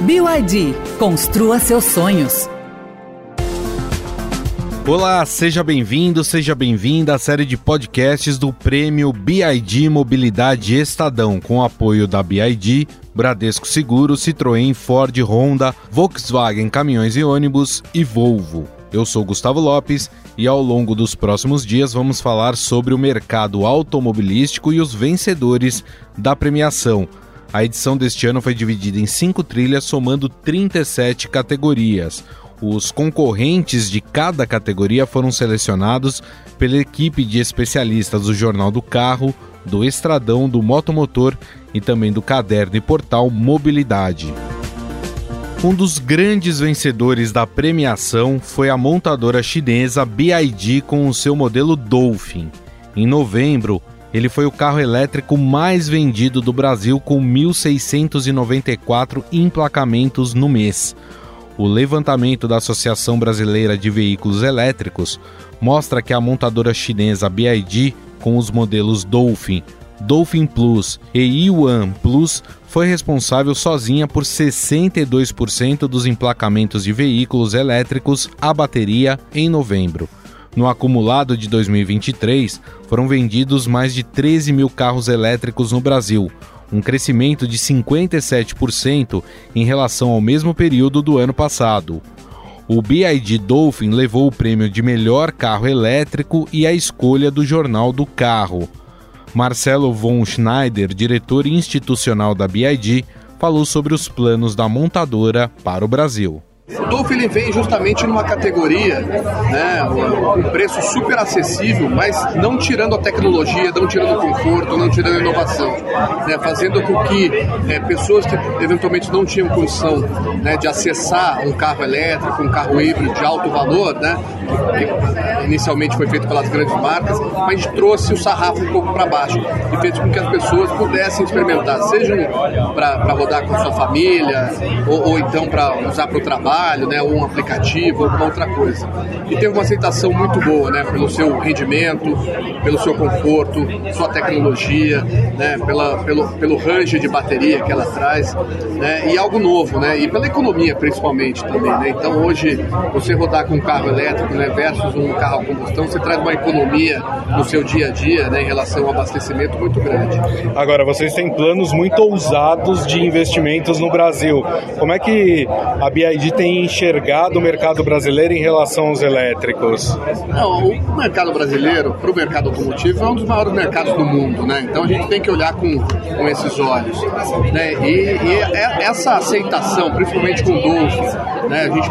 BYD, construa seus sonhos. Olá, seja bem-vindo, seja bem-vinda à série de podcasts do Prêmio BID Mobilidade Estadão, com apoio da BID, Bradesco Seguro, Citroën, Ford, Honda, Volkswagen Caminhões e Ônibus e Volvo. Eu sou Gustavo Lopes e ao longo dos próximos dias vamos falar sobre o mercado automobilístico e os vencedores da premiação. A edição deste ano foi dividida em cinco trilhas, somando 37 categorias. Os concorrentes de cada categoria foram selecionados pela equipe de especialistas do Jornal do Carro, do Estradão, do Motomotor e também do caderno e portal Mobilidade. Um dos grandes vencedores da premiação foi a montadora chinesa BYD com o seu modelo Dolphin. Em novembro, ele foi o carro elétrico mais vendido do Brasil com 1.694 emplacamentos no mês. O levantamento da Associação Brasileira de Veículos Elétricos mostra que a montadora chinesa BYD, com os modelos Dolphin, Dolphin Plus e Yuan Plus foi responsável sozinha por 62% dos emplacamentos de veículos elétricos a bateria em novembro. No acumulado de 2023, foram vendidos mais de 13 mil carros elétricos no Brasil, um crescimento de 57% em relação ao mesmo período do ano passado. O BID Dolphin levou o prêmio de melhor carro elétrico e a escolha do Jornal do Carro. Marcelo von Schneider, diretor institucional da BID, falou sobre os planos da montadora para o Brasil. O Dolphin ele vem justamente numa categoria, né, um preço super acessível, mas não tirando a tecnologia, não tirando o conforto, não tirando a inovação, né, fazendo com que é, pessoas que eventualmente não tinham condição né, de acessar um carro elétrico, um carro híbrido de alto valor, né, que inicialmente foi feito pelas grandes marcas, mas trouxe o sarrafo um pouco para baixo e fez com que as pessoas pudessem experimentar, seja para rodar com sua família ou, ou então para usar para o trabalho trabalho, né, ou um aplicativo, ou alguma outra coisa. E teve uma aceitação muito boa, né, pelo seu rendimento, pelo seu conforto, sua tecnologia, né, pela, pelo, pelo range de bateria que ela traz, né, e algo novo, né, e pela economia principalmente também, né. Então hoje você rodar com um carro elétrico, né, versus um carro a combustão, você traz uma economia no seu dia a dia, né, em relação ao abastecimento muito grande. Agora vocês têm planos muito ousados de investimentos no Brasil. Como é que a BID tem tem enxergado o mercado brasileiro em relação aos elétricos? Não, o mercado brasileiro, para o mercado automotivo, é um dos maiores mercados do mundo, né? Então a gente tem que olhar com, com esses olhos. Né? E, e é, essa aceitação, principalmente com o Dolphin, né? a gente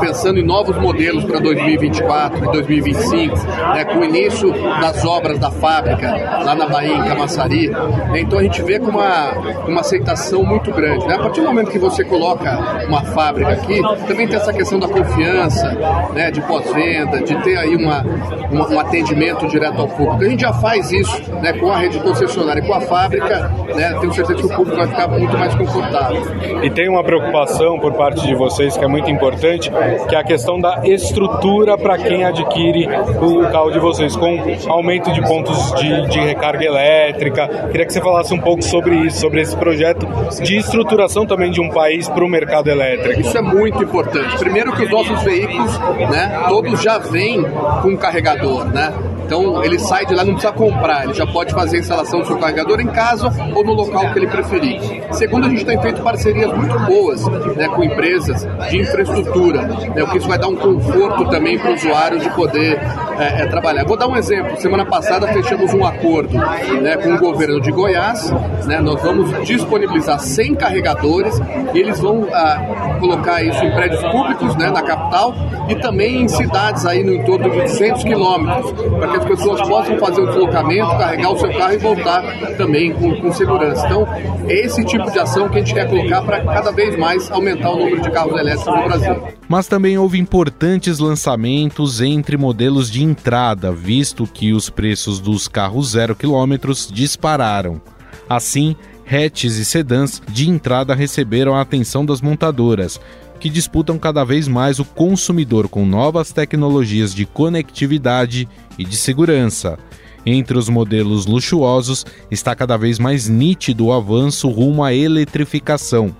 pensando em novos modelos para 2024 e 2025, né? com o início das obras da fábrica lá na Bahia, em Camaçari, né? então a gente vê com uma, uma aceitação muito grande. Né? A partir do momento que você coloca uma fábrica aqui, também tem essa questão da confiança, né, de pós-venda, de ter aí uma, uma, um atendimento direto ao público. A gente já faz isso né, com a rede concessionária e com a fábrica, né, tenho certeza que o público vai ficar muito mais confortável. E tem uma preocupação por parte de vocês que é muito importante, que é a questão da estrutura para quem adquire o carro de vocês, com aumento de pontos de, de recarga elétrica. Queria que você falasse um pouco sobre isso, sobre esse projeto de estruturação também de um país para o mercado elétrico. Isso é muito muito importante. Primeiro que os nossos veículos, né, todos já vêm com carregador, né? Então ele sai de lá, não precisa comprar, ele já pode fazer a instalação do seu carregador em casa ou no local que ele preferir. Segundo, a gente tem feito parcerias muito boas né, com empresas de infraestrutura, né, o que isso vai dar um conforto também para o usuário de poder é, é, trabalhar. Vou dar um exemplo. Semana passada fechamos um acordo né, com o governo de Goiás. Né, nós vamos disponibilizar 100 carregadores e eles vão ah, colocar isso em prédios públicos né, na capital e também em cidades aí no entorno de 200 quilômetros, que as pessoas possam fazer o deslocamento, carregar o seu carro e voltar também com, com segurança. Então, é esse tipo de ação que a gente quer colocar para cada vez mais aumentar o número de carros elétricos no Brasil. Mas também houve importantes lançamentos entre modelos de entrada, visto que os preços dos carros zero quilômetros dispararam. Assim, hatches e sedãs de entrada receberam a atenção das montadoras, que disputam cada vez mais o consumidor com novas tecnologias de conectividade e de segurança. Entre os modelos luxuosos está cada vez mais nítido o avanço rumo à eletrificação.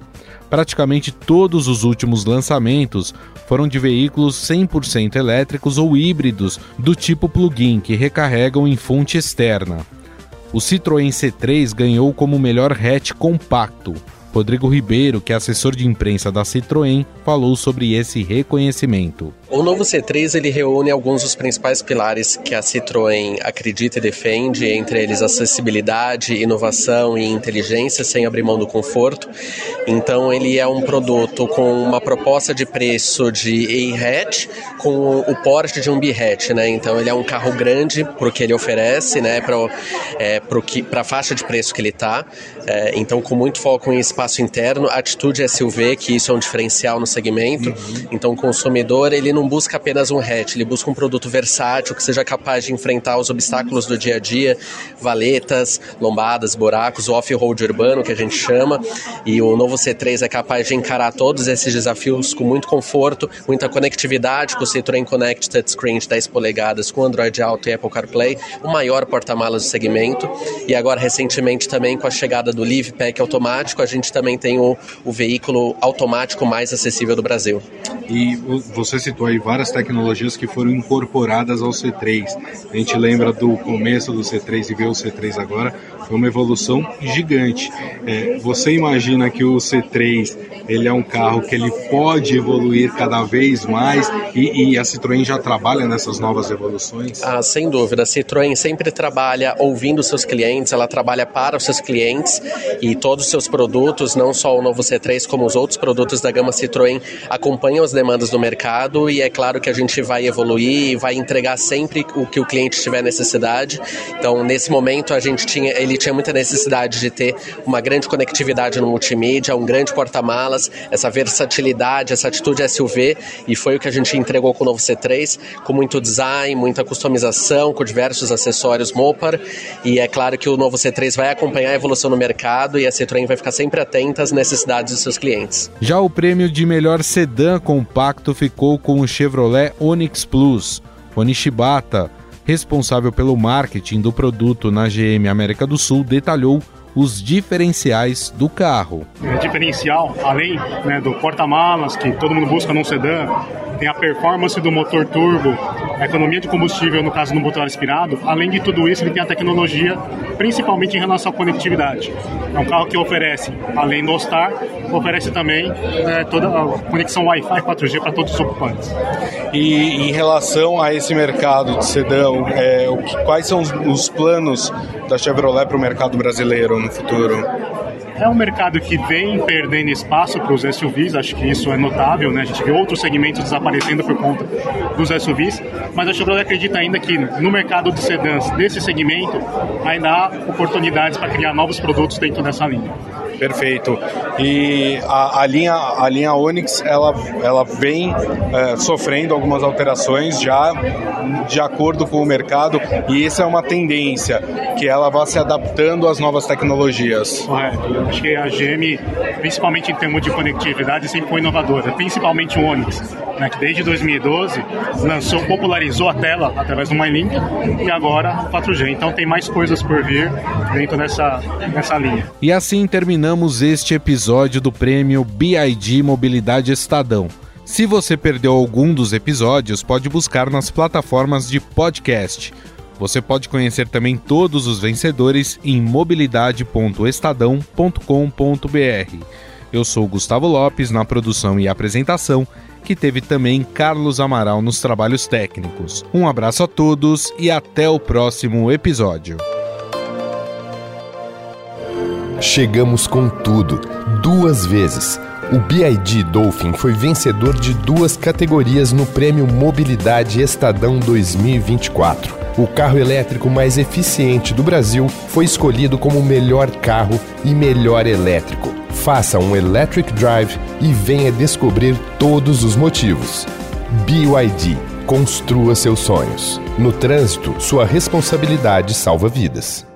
praticamente todos os últimos lançamentos foram de veículos 100% elétricos ou híbridos do tipo plug-in que recarregam em fonte externa. O Citroën C3 ganhou como melhor hatch compacto, Rodrigo Ribeiro, que é assessor de imprensa da Citroën, falou sobre esse reconhecimento. O novo C3 ele reúne alguns dos principais pilares que a Citroën acredita e defende, entre eles acessibilidade, inovação e inteligência, sem abrir mão do conforto. Então ele é um produto com uma proposta de preço de A-hatch com o porte de um B-hatch, né? Então ele é um carro grande para o que ele oferece, né? Para é, a faixa de preço que ele está. É, então com muito foco em espaço espaço interno, atitude SUV, que isso é um diferencial no segmento. Uhum. Então o consumidor ele não busca apenas um hatch, ele busca um produto versátil que seja capaz de enfrentar os obstáculos do dia a dia, valetas, lombadas, buracos, off-road urbano que a gente chama. E o novo C3 é capaz de encarar todos esses desafios com muito conforto, muita conectividade com o Citroën Connect Touchscreen de 10 polegadas com Android Auto e Apple CarPlay, o maior porta-malas do segmento. E agora recentemente também com a chegada do Live Pack automático, a gente também tem o, o veículo automático mais acessível do Brasil. E você citou aí várias tecnologias que foram incorporadas ao C3. A gente lembra do começo do C3 e vê o C3 agora, foi uma evolução gigante. É, você imagina que o C3 ele é um carro que ele pode evoluir cada vez mais e, e, a Citroën já trabalha nessas novas evoluções? Ah, sem dúvida. A Citroën sempre trabalha ouvindo seus clientes, ela trabalha para os seus clientes e todos os seus produtos, não só o novo C3 como os outros produtos da gama Citroën, acompanham as demandas do mercado e é claro que a gente vai evoluir e vai entregar sempre o que o cliente tiver necessidade. Então, nesse momento a gente tinha, ele tinha muita necessidade de ter uma grande conectividade no multimídia, um grande porta-malas, essa versatilidade, essa atitude SUV, e foi o que a gente entregou com o novo C3, com muito design, muita customização, com diversos acessórios Mopar, e é claro que o novo C3 vai acompanhar a evolução no mercado e a Citroën vai ficar sempre atenta às necessidades dos seus clientes. Já o prêmio de melhor sedã compacto ficou com o Chevrolet Onix Plus. Onishibata responsável pelo marketing do produto na GM América do Sul, detalhou os diferenciais do carro. É diferencial, além né, do porta-malas que todo mundo busca num sedã, tem a performance do motor turbo, a economia de combustível, no caso do motor aspirado. Além de tudo isso, ele tem a tecnologia, principalmente em relação à conectividade. É um carro que oferece, além do All-Star, oferece também é, toda a conexão Wi-Fi 4G para todos os ocupantes. E em relação a esse mercado de sedã, é, quais são os planos da Chevrolet para o mercado brasileiro no futuro? É um mercado que vem perdendo espaço para os SUVs, acho que isso é notável, né? A gente vê outros segmentos desaparecendo por conta dos SUVs, mas a Chevrolet acredita ainda que no mercado de sedãs desse segmento ainda há oportunidades para criar novos produtos dentro dessa linha. Perfeito. E a, a, linha, a linha Onix, ela, ela vem é, sofrendo algumas alterações já de acordo com o mercado e essa é uma tendência, que ela vai se adaptando às novas tecnologias. Correto. Acho que a GM, principalmente em termos de conectividade, sempre foi inovadora, principalmente o Onix, né, que desde 2012 lançou, popularizou a tela através do MyLink e agora o 4G. Então tem mais coisas por vir dentro dessa, dessa linha. E assim terminamos este episódio do prêmio BID Mobilidade Estadão. Se você perdeu algum dos episódios, pode buscar nas plataformas de podcast. Você pode conhecer também todos os vencedores em mobilidade.estadão.com.br. Eu sou Gustavo Lopes na produção e apresentação, que teve também Carlos Amaral nos trabalhos técnicos. Um abraço a todos e até o próximo episódio. Chegamos com tudo, duas vezes o BID Dolphin foi vencedor de duas categorias no Prêmio Mobilidade Estadão 2024. O carro elétrico mais eficiente do Brasil foi escolhido como melhor carro e melhor elétrico. Faça um Electric Drive e venha descobrir todos os motivos. BYD Construa seus sonhos. No trânsito, sua responsabilidade salva vidas.